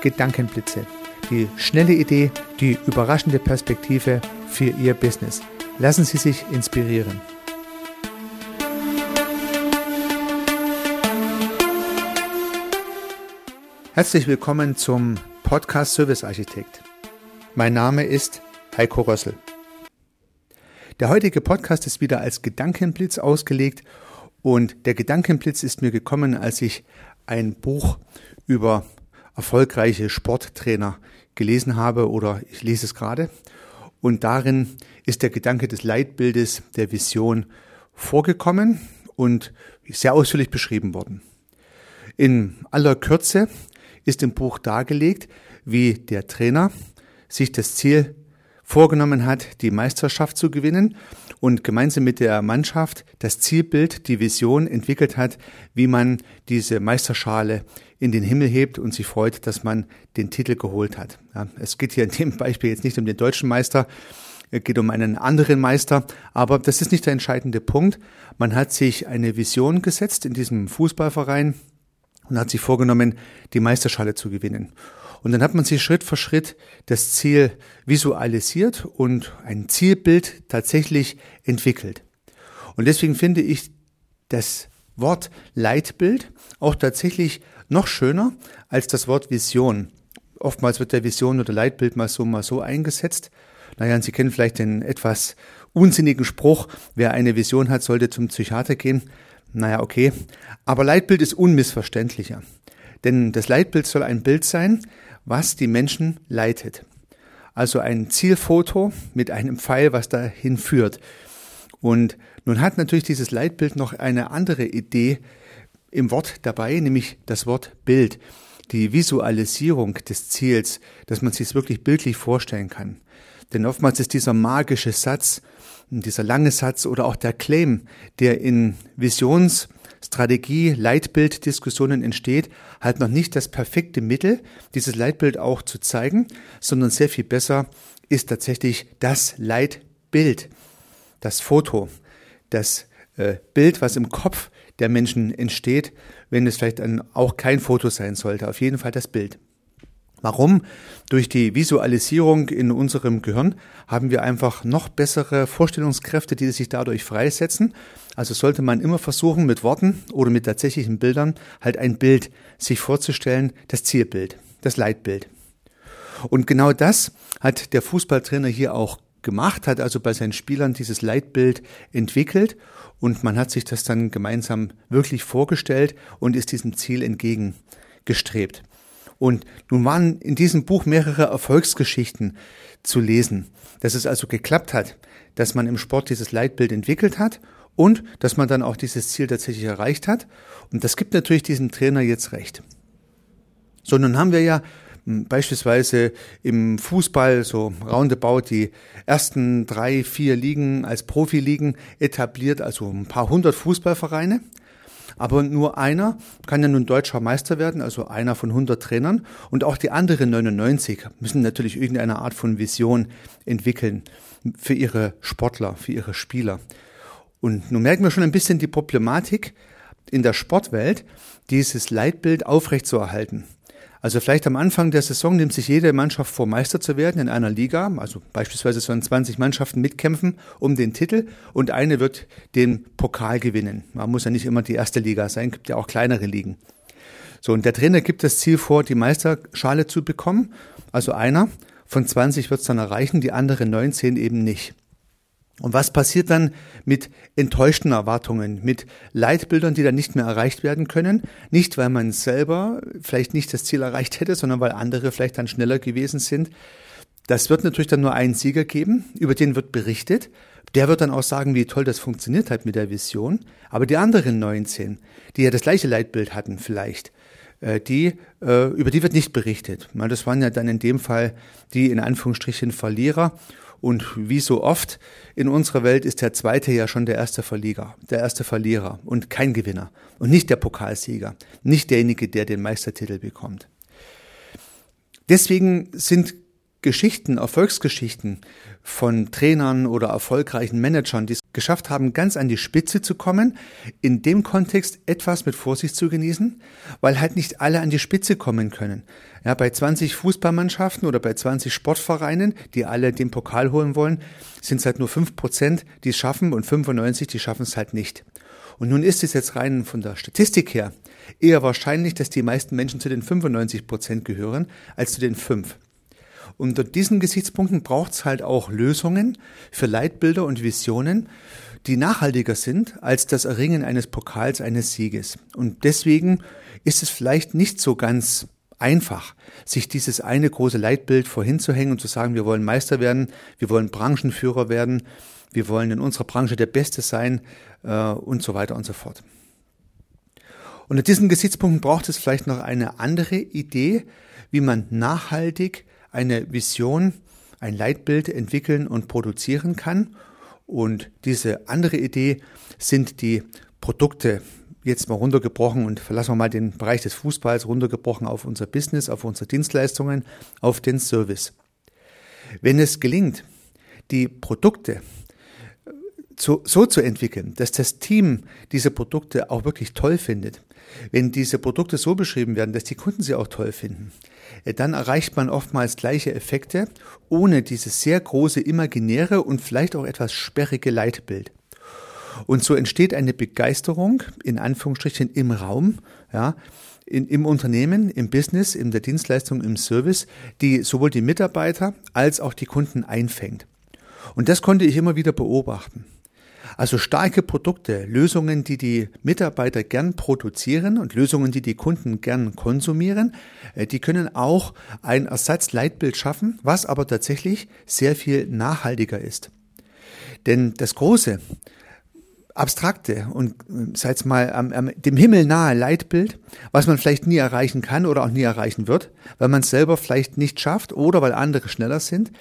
Gedankenblitze. Die schnelle Idee, die überraschende Perspektive für Ihr Business. Lassen Sie sich inspirieren. Herzlich willkommen zum Podcast Service Architekt. Mein Name ist Heiko Rössel. Der heutige Podcast ist wieder als Gedankenblitz ausgelegt und der Gedankenblitz ist mir gekommen, als ich ein Buch über erfolgreiche Sporttrainer gelesen habe oder ich lese es gerade. Und darin ist der Gedanke des Leitbildes der Vision vorgekommen und sehr ausführlich beschrieben worden. In aller Kürze ist im Buch dargelegt, wie der Trainer sich das Ziel vorgenommen hat, die Meisterschaft zu gewinnen und gemeinsam mit der Mannschaft das Zielbild, die Vision entwickelt hat, wie man diese Meisterschale in den Himmel hebt und sich freut, dass man den Titel geholt hat. Ja, es geht hier in dem Beispiel jetzt nicht um den deutschen Meister, es geht um einen anderen Meister, aber das ist nicht der entscheidende Punkt. Man hat sich eine Vision gesetzt in diesem Fußballverein und hat sich vorgenommen, die Meisterschale zu gewinnen. Und dann hat man sich Schritt für Schritt das Ziel visualisiert und ein Zielbild tatsächlich entwickelt. Und deswegen finde ich das Wort Leitbild auch tatsächlich noch schöner als das Wort Vision. Oftmals wird der Vision oder Leitbild mal so, mal so eingesetzt. Naja, Sie kennen vielleicht den etwas unsinnigen Spruch, wer eine Vision hat, sollte zum Psychiater gehen. Naja, okay. Aber Leitbild ist unmissverständlicher. Denn das Leitbild soll ein Bild sein, was die Menschen leitet. Also ein Zielfoto mit einem Pfeil, was dahin führt. Und nun hat natürlich dieses Leitbild noch eine andere Idee im Wort dabei, nämlich das Wort Bild, die Visualisierung des Ziels, dass man sich es wirklich bildlich vorstellen kann. Denn oftmals ist dieser magische Satz, dieser lange Satz oder auch der Claim, der in Visions Strategie, Leitbild, Diskussionen entsteht, halt noch nicht das perfekte Mittel, dieses Leitbild auch zu zeigen, sondern sehr viel besser ist tatsächlich das Leitbild, das Foto, das äh, Bild, was im Kopf der Menschen entsteht, wenn es vielleicht dann auch kein Foto sein sollte. Auf jeden Fall das Bild. Warum? Durch die Visualisierung in unserem Gehirn haben wir einfach noch bessere Vorstellungskräfte, die sich dadurch freisetzen. Also sollte man immer versuchen, mit Worten oder mit tatsächlichen Bildern halt ein Bild sich vorzustellen, das Zielbild, das Leitbild. Und genau das hat der Fußballtrainer hier auch gemacht, hat also bei seinen Spielern dieses Leitbild entwickelt und man hat sich das dann gemeinsam wirklich vorgestellt und ist diesem Ziel entgegengestrebt. Und nun waren in diesem Buch mehrere Erfolgsgeschichten zu lesen, dass es also geklappt hat, dass man im Sport dieses Leitbild entwickelt hat und dass man dann auch dieses Ziel tatsächlich erreicht hat. Und das gibt natürlich diesem Trainer jetzt recht. So, nun haben wir ja hm, beispielsweise im Fußball so roundabout die ersten drei, vier Ligen als Profiligen etabliert, also ein paar hundert Fußballvereine. Aber nur einer kann ja nun deutscher Meister werden, also einer von 100 Trainern. Und auch die anderen 99 müssen natürlich irgendeine Art von Vision entwickeln für ihre Sportler, für ihre Spieler. Und nun merken wir schon ein bisschen die Problematik in der Sportwelt, dieses Leitbild aufrechtzuerhalten. Also vielleicht am Anfang der Saison nimmt sich jede Mannschaft vor, Meister zu werden in einer Liga. Also beispielsweise sollen 20 Mannschaften mitkämpfen um den Titel und eine wird den Pokal gewinnen. Man muss ja nicht immer die erste Liga sein, gibt ja auch kleinere Ligen. So, und der Trainer gibt das Ziel vor, die Meisterschale zu bekommen. Also einer von 20 wird es dann erreichen, die anderen 19 eben nicht. Und was passiert dann mit enttäuschten Erwartungen, mit Leitbildern, die dann nicht mehr erreicht werden können? Nicht, weil man selber vielleicht nicht das Ziel erreicht hätte, sondern weil andere vielleicht dann schneller gewesen sind. Das wird natürlich dann nur einen Sieger geben, über den wird berichtet. Der wird dann auch sagen, wie toll das funktioniert hat mit der Vision. Aber die anderen 19, die ja das gleiche Leitbild hatten vielleicht, äh, die, äh, über die wird nicht berichtet. Das waren ja dann in dem Fall die in Anführungsstrichen Verlierer. Und wie so oft in unserer Welt ist der Zweite ja schon der erste Verlierer, der erste Verlierer und kein Gewinner und nicht der Pokalsieger, nicht derjenige, der den Meistertitel bekommt. Deswegen sind Geschichten, Erfolgsgeschichten von Trainern oder erfolgreichen Managern, die geschafft haben, ganz an die Spitze zu kommen, in dem Kontext etwas mit Vorsicht zu genießen, weil halt nicht alle an die Spitze kommen können. Ja, bei 20 Fußballmannschaften oder bei 20 Sportvereinen, die alle den Pokal holen wollen, sind es halt nur 5 Prozent, die es schaffen und 95, die schaffen es halt nicht. Und nun ist es jetzt rein von der Statistik her eher wahrscheinlich, dass die meisten Menschen zu den 95 Prozent gehören, als zu den 5. Unter diesen Gesichtspunkten braucht es halt auch Lösungen für Leitbilder und Visionen, die nachhaltiger sind als das Erringen eines Pokals, eines Sieges. Und deswegen ist es vielleicht nicht so ganz einfach, sich dieses eine große Leitbild vorhinzuhängen und zu sagen, wir wollen Meister werden, wir wollen Branchenführer werden, wir wollen in unserer Branche der Beste sein äh, und so weiter und so fort. Unter diesen Gesichtspunkten braucht es vielleicht noch eine andere Idee, wie man nachhaltig eine Vision, ein Leitbild entwickeln und produzieren kann. Und diese andere Idee sind die Produkte, jetzt mal runtergebrochen und verlassen wir mal den Bereich des Fußballs runtergebrochen auf unser Business, auf unsere Dienstleistungen, auf den Service. Wenn es gelingt, die Produkte so, so zu entwickeln, dass das Team diese Produkte auch wirklich toll findet, wenn diese Produkte so beschrieben werden, dass die Kunden sie auch toll finden, äh, dann erreicht man oftmals gleiche Effekte, ohne dieses sehr große imaginäre und vielleicht auch etwas sperrige Leitbild. Und so entsteht eine Begeisterung, in Anführungsstrichen, im Raum, ja, in, im Unternehmen, im Business, in der Dienstleistung, im Service, die sowohl die Mitarbeiter als auch die Kunden einfängt. Und das konnte ich immer wieder beobachten. Also starke Produkte, Lösungen, die die Mitarbeiter gern produzieren und Lösungen, die die Kunden gern konsumieren, äh, die können auch ein Ersatzleitbild schaffen, was aber tatsächlich sehr viel nachhaltiger ist. Denn das große, abstrakte und äh, seid mal am, am, dem Himmel nahe Leitbild, was man vielleicht nie erreichen kann oder auch nie erreichen wird, weil man es selber vielleicht nicht schafft oder weil andere schneller sind,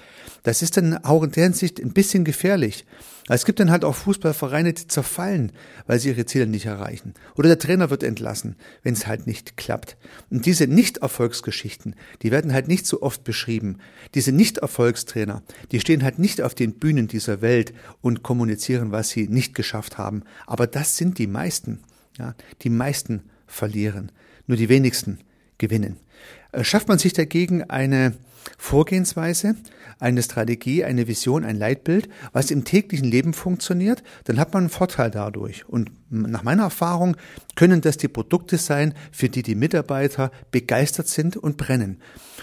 das ist dann auch in der Hinsicht ein bisschen gefährlich. Es gibt dann halt auch Fußballvereine, die zerfallen, weil sie ihre Ziele nicht erreichen. Oder der Trainer wird entlassen, wenn es halt nicht klappt. Und diese Nicht-Erfolgsgeschichten, die werden halt nicht so oft beschrieben. Diese Nicht-Erfolgstrainer, die stehen halt nicht auf den Bühnen dieser Welt und kommunizieren, was sie nicht geschafft haben. Aber das sind die meisten. Ja, die meisten verlieren. Nur die wenigsten gewinnen. Äh, schafft man sich dagegen eine Vorgehensweise, eine Strategie, eine Vision, ein Leitbild, was im täglichen Leben funktioniert, dann hat man einen Vorteil dadurch. Und nach meiner Erfahrung können das die Produkte sein, für die die Mitarbeiter begeistert sind und brennen.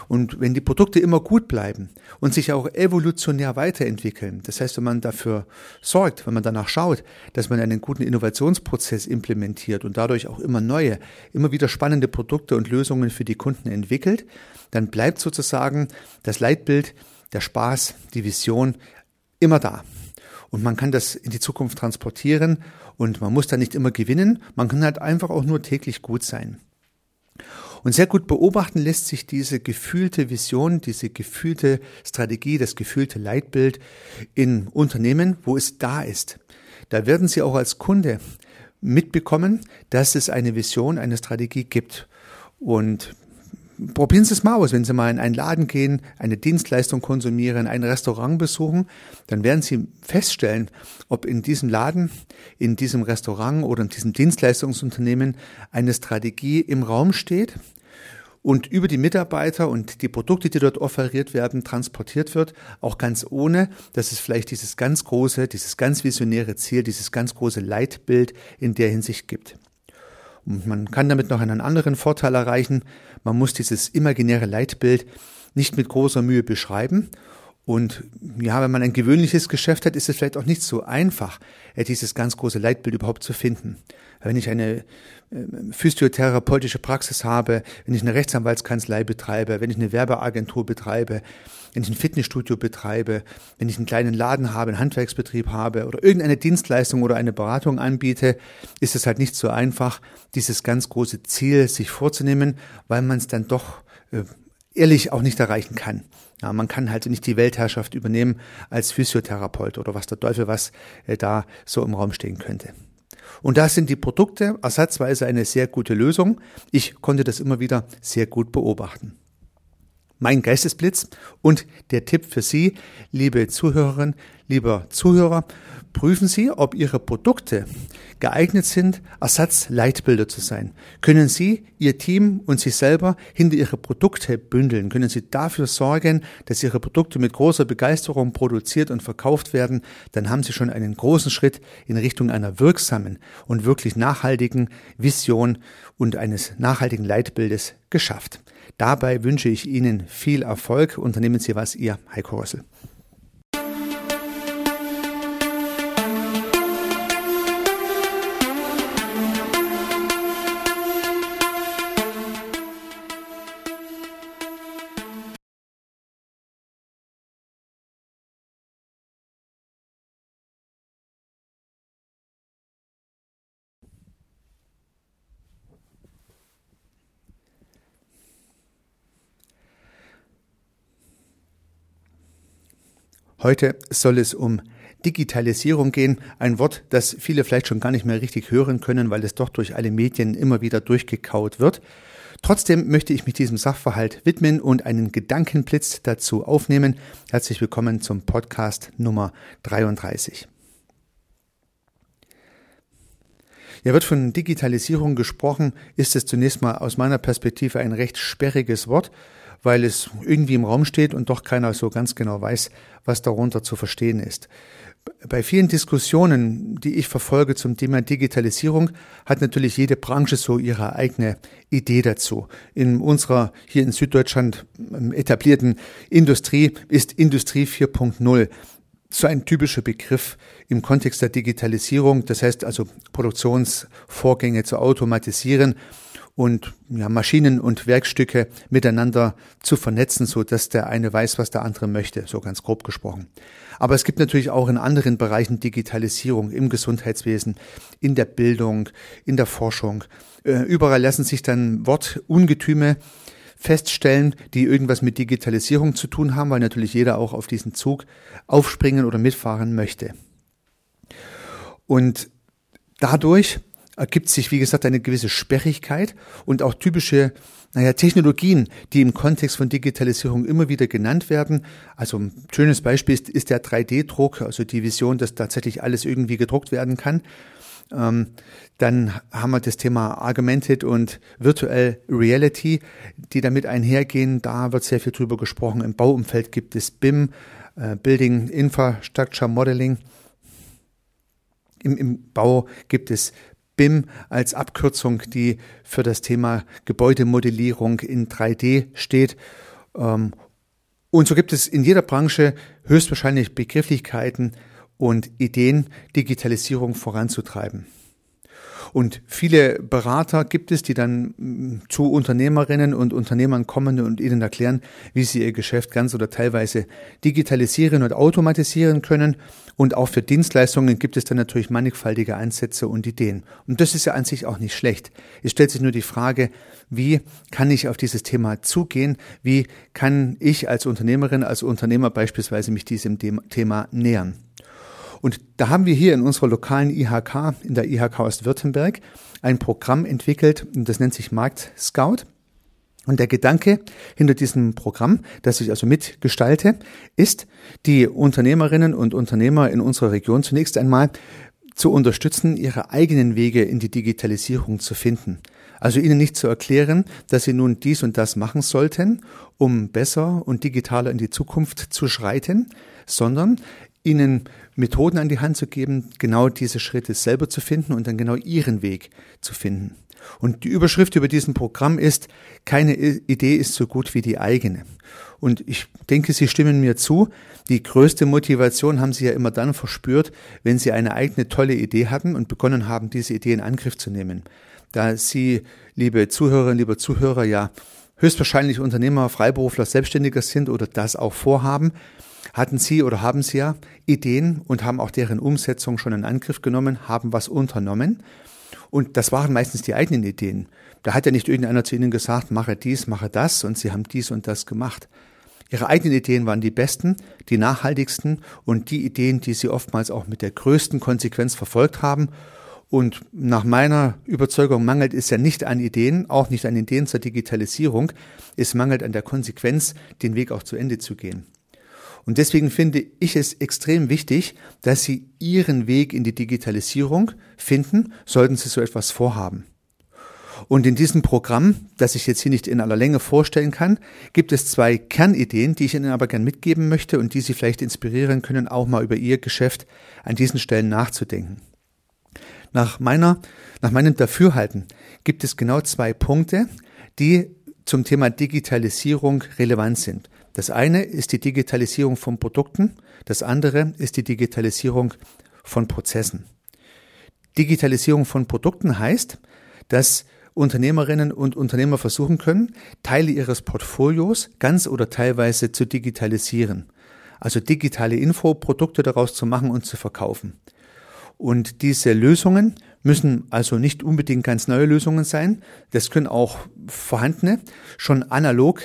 Und wenn die Produkte immer gut bleiben und sich auch evolutionär weiterentwickeln, das heißt, wenn man dafür sorgt, wenn man danach schaut, dass man einen guten Innovationsprozess implementiert und dadurch auch immer neue, immer wieder spannende Produkte und Lösungen für die Kunden entwickelt, dann bleibt sozusagen das Leitbild, der Spaß, die Vision immer da. Und man kann das in die Zukunft transportieren und man muss da nicht immer gewinnen, man kann halt einfach auch nur täglich gut sein. Und sehr gut beobachten lässt sich diese gefühlte Vision, diese gefühlte Strategie, das gefühlte Leitbild in Unternehmen, wo es da ist. Da werden Sie auch als Kunde mitbekommen, dass es eine Vision, eine Strategie gibt. Und probieren Sie es mal aus. Wenn Sie mal in einen Laden gehen, eine Dienstleistung konsumieren, ein Restaurant besuchen, dann werden Sie feststellen, ob in diesem Laden, in diesem Restaurant oder in diesem Dienstleistungsunternehmen eine Strategie im Raum steht und über die Mitarbeiter und die Produkte, die dort offeriert werden, transportiert wird, auch ganz ohne, dass es vielleicht dieses ganz große, dieses ganz visionäre Ziel, dieses ganz große Leitbild in der Hinsicht gibt. Und man kann damit noch einen anderen Vorteil erreichen. Man muss dieses imaginäre Leitbild nicht mit großer Mühe beschreiben. Und ja, wenn man ein gewöhnliches Geschäft hat, ist es vielleicht auch nicht so einfach, äh, dieses ganz große Leitbild überhaupt zu finden. Wenn ich eine äh, physiotherapeutische Praxis habe, wenn ich eine Rechtsanwaltskanzlei betreibe, wenn ich eine Werbeagentur betreibe, wenn ich ein Fitnessstudio betreibe, wenn ich einen kleinen Laden habe, einen Handwerksbetrieb habe oder irgendeine Dienstleistung oder eine Beratung anbiete, ist es halt nicht so einfach, dieses ganz große Ziel sich vorzunehmen, weil man es dann doch äh, ehrlich auch nicht erreichen kann. Ja, man kann halt nicht die Weltherrschaft übernehmen als Physiotherapeut oder was der Teufel was äh, da so im Raum stehen könnte. Und da sind die Produkte ersatzweise eine sehr gute Lösung. Ich konnte das immer wieder sehr gut beobachten. Mein Geistesblitz. Und der Tipp für Sie, liebe Zuhörerinnen, lieber Zuhörer, prüfen Sie, ob Ihre Produkte geeignet sind, Ersatzleitbilder zu sein. Können Sie, Ihr Team und Sie selber hinter Ihre Produkte bündeln? Können Sie dafür sorgen, dass Ihre Produkte mit großer Begeisterung produziert und verkauft werden? Dann haben Sie schon einen großen Schritt in Richtung einer wirksamen und wirklich nachhaltigen Vision und eines nachhaltigen Leitbildes geschafft. Dabei wünsche ich Ihnen viel Erfolg. Unternehmen Sie was, Ihr Heiko Rössel. Heute soll es um Digitalisierung gehen, ein Wort, das viele vielleicht schon gar nicht mehr richtig hören können, weil es doch durch alle Medien immer wieder durchgekaut wird. Trotzdem möchte ich mich diesem Sachverhalt widmen und einen Gedankenblitz dazu aufnehmen. Herzlich willkommen zum Podcast Nummer 33. Ja, wird von Digitalisierung gesprochen, ist es zunächst mal aus meiner Perspektive ein recht sperriges Wort weil es irgendwie im Raum steht und doch keiner so ganz genau weiß, was darunter zu verstehen ist. Bei vielen Diskussionen, die ich verfolge zum Thema Digitalisierung, hat natürlich jede Branche so ihre eigene Idee dazu. In unserer hier in Süddeutschland ähm, etablierten Industrie ist Industrie 4.0 so ein typischer Begriff im Kontext der Digitalisierung. Das heißt also Produktionsvorgänge zu automatisieren und ja, Maschinen und Werkstücke miteinander zu vernetzen, so dass der eine weiß, was der andere möchte, so ganz grob gesprochen. Aber es gibt natürlich auch in anderen Bereichen Digitalisierung im Gesundheitswesen, in der Bildung, in der Forschung. Äh, überall lassen sich dann Wortungetüme feststellen, die irgendwas mit Digitalisierung zu tun haben, weil natürlich jeder auch auf diesen Zug aufspringen oder mitfahren möchte. Und dadurch ergibt sich, wie gesagt, eine gewisse Sperrigkeit und auch typische naja, Technologien, die im Kontext von Digitalisierung immer wieder genannt werden. Also ein schönes Beispiel ist, ist der 3D-Druck, also die Vision, dass tatsächlich alles irgendwie gedruckt werden kann. Ähm, dann haben wir das Thema Augmented und Virtual Reality, die damit einhergehen. Da wird sehr viel drüber gesprochen. Im Bauumfeld gibt es BIM, äh, Building Infrastructure Modeling. Im, Im Bau gibt es BIM als Abkürzung, die für das Thema Gebäudemodellierung in 3D steht. Ähm, und so gibt es in jeder Branche höchstwahrscheinlich Begrifflichkeiten und Ideen, Digitalisierung voranzutreiben. Und viele Berater gibt es, die dann mm, zu Unternehmerinnen und Unternehmern kommen und ihnen erklären, wie sie ihr Geschäft ganz oder teilweise digitalisieren und automatisieren können. Und auch für Dienstleistungen gibt es dann natürlich mannigfaltige Ansätze und Ideen. Und das ist ja an sich auch nicht schlecht. Es stellt sich nur die Frage, wie kann ich auf dieses Thema zugehen? Wie kann ich als Unternehmerin, als Unternehmer beispielsweise mich diesem Thema nähern? Und da haben wir hier in unserer lokalen IHK, in der IHK Ostwürttemberg, ein Programm entwickelt, das nennt sich Markt Scout. Und der Gedanke hinter diesem Programm, das ich also mitgestalte, ist, die Unternehmerinnen und Unternehmer in unserer Region zunächst einmal zu unterstützen, ihre eigenen Wege in die Digitalisierung zu finden. Also ihnen nicht zu erklären, dass sie nun dies und das machen sollten, um besser und digitaler in die Zukunft zu schreiten, sondern ihnen Methoden an die Hand zu geben, genau diese Schritte selber zu finden und dann genau ihren Weg zu finden. Und die Überschrift über diesem Programm ist, keine Idee ist so gut wie die eigene. Und ich denke, Sie stimmen mir zu. Die größte Motivation haben Sie ja immer dann verspürt, wenn Sie eine eigene tolle Idee hatten und begonnen haben, diese Idee in Angriff zu nehmen. Da Sie, liebe Zuhörerinnen, liebe Zuhörer, ja höchstwahrscheinlich Unternehmer, Freiberufler, Selbstständiger sind oder das auch vorhaben, hatten Sie oder haben Sie ja Ideen und haben auch deren Umsetzung schon in Angriff genommen, haben was unternommen. Und das waren meistens die eigenen Ideen. Da hat ja nicht irgendeiner zu Ihnen gesagt, mache dies, mache das und Sie haben dies und das gemacht. Ihre eigenen Ideen waren die besten, die nachhaltigsten und die Ideen, die Sie oftmals auch mit der größten Konsequenz verfolgt haben Und nach meiner Überzeugung mangelt es ja nicht an Ideen, auch nicht an Ideen zur Digitalisierung. Es mangelt an der Konsequenz, den Weg auch zu Ende zu gehen. Und deswegen finde ich es extrem wichtig, dass Sie Ihren Weg in die Digitalisierung finden, sollten Sie so etwas vorhaben. Und in diesem Programm, das ich jetzt hier nicht in aller Länge vorstellen kann, gibt es zwei Kernideen, die ich Ihnen aber gern mitgeben möchte und die Sie vielleicht inspirieren können, auch mal über Ihr Geschäft an diesen Stellen nachzudenken. Nach meiner, nach meinem Dafürhalten gibt es genau zwei Punkte, die zum Thema Digitalisierung relevant sind. Das eine ist die Digitalisierung von Produkten, das andere ist die Digitalisierung von Prozessen. Digitalisierung von Produkten heißt, dass Unternehmerinnen und Unternehmer versuchen können, Teile ihres Portfolios ganz oder teilweise zu digitalisieren. Also digitale Infoprodukte daraus zu machen und zu verkaufen. Und diese Lösungen müssen also nicht unbedingt ganz neue Lösungen sein. Das können auch vorhandene, schon analog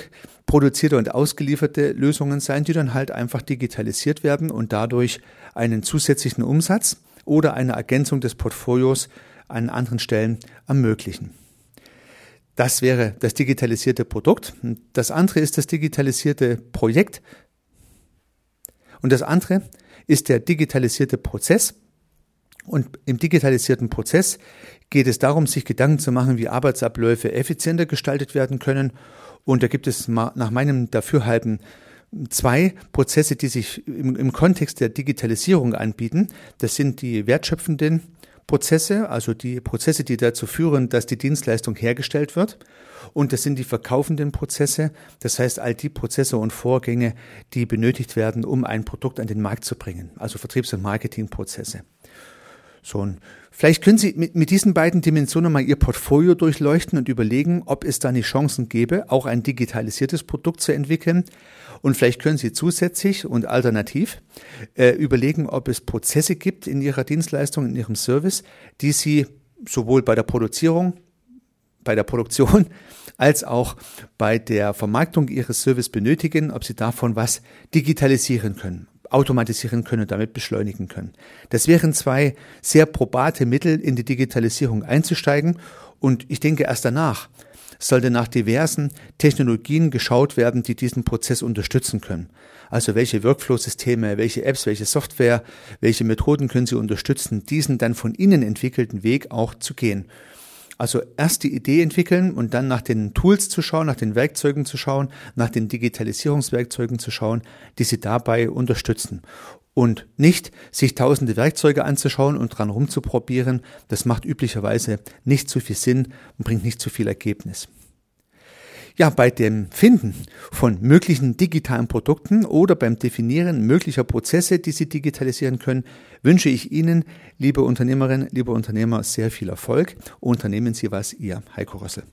produzierte und ausgelieferte Lösungen sein, die dann halt einfach digitalisiert werden und dadurch einen zusätzlichen Umsatz oder eine Ergänzung des Portfolios an anderen Stellen ermöglichen. Das wäre das digitalisierte Produkt. Das andere ist das digitalisierte Projekt. Und das andere ist der digitalisierte Prozess. Und im digitalisierten Prozess geht es darum, sich Gedanken zu machen, wie Arbeitsabläufe effizienter gestaltet werden können. Und da gibt es nach meinem Dafürhalten zwei Prozesse, die sich im, im Kontext der Digitalisierung anbieten. Das sind die wertschöpfenden Prozesse, also die Prozesse, die dazu führen, dass die Dienstleistung hergestellt wird. Und das sind die verkaufenden Prozesse, das heißt all die Prozesse und Vorgänge, die benötigt werden, um ein Produkt an den Markt zu bringen, also Vertriebs- und Marketingprozesse. So, und vielleicht können Sie mit, mit diesen beiden Dimensionen mal Ihr Portfolio durchleuchten und überlegen, ob es da nicht Chancen gäbe, auch ein digitalisiertes Produkt zu entwickeln. Und vielleicht können Sie zusätzlich und alternativ äh, überlegen, ob es Prozesse gibt in Ihrer Dienstleistung, in Ihrem Service, die Sie sowohl bei der Produzierung, bei der Produktion als auch bei der Vermarktung Ihres Service benötigen, ob Sie davon was digitalisieren können automatisieren können und damit beschleunigen können. Das wären zwei sehr probate Mittel, in die Digitalisierung einzusteigen. Und ich denke, erst danach sollte nach diversen Technologien geschaut werden, die diesen Prozess unterstützen können. Also welche Workflow-Systeme, welche Apps, welche Software, welche Methoden können Sie unterstützen, diesen dann von Ihnen entwickelten Weg auch zu gehen. Also erst die Idee entwickeln und dann nach den Tools zu schauen, nach den Werkzeugen zu schauen, nach den Digitalisierungswerkzeugen zu schauen, die sie dabei unterstützen. Und nicht sich tausende Werkzeuge anzuschauen und dran rumzuprobieren. Das macht üblicherweise nicht zu viel Sinn und bringt nicht zu viel Ergebnis. Ja, bei dem Finden von möglichen digitalen Produkten oder beim Definieren möglicher Prozesse, die Sie digitalisieren können, wünsche ich Ihnen, liebe Unternehmerinnen, liebe Unternehmer, sehr viel Erfolg. Unternehmen Sie was, Ihr Heiko Rössel.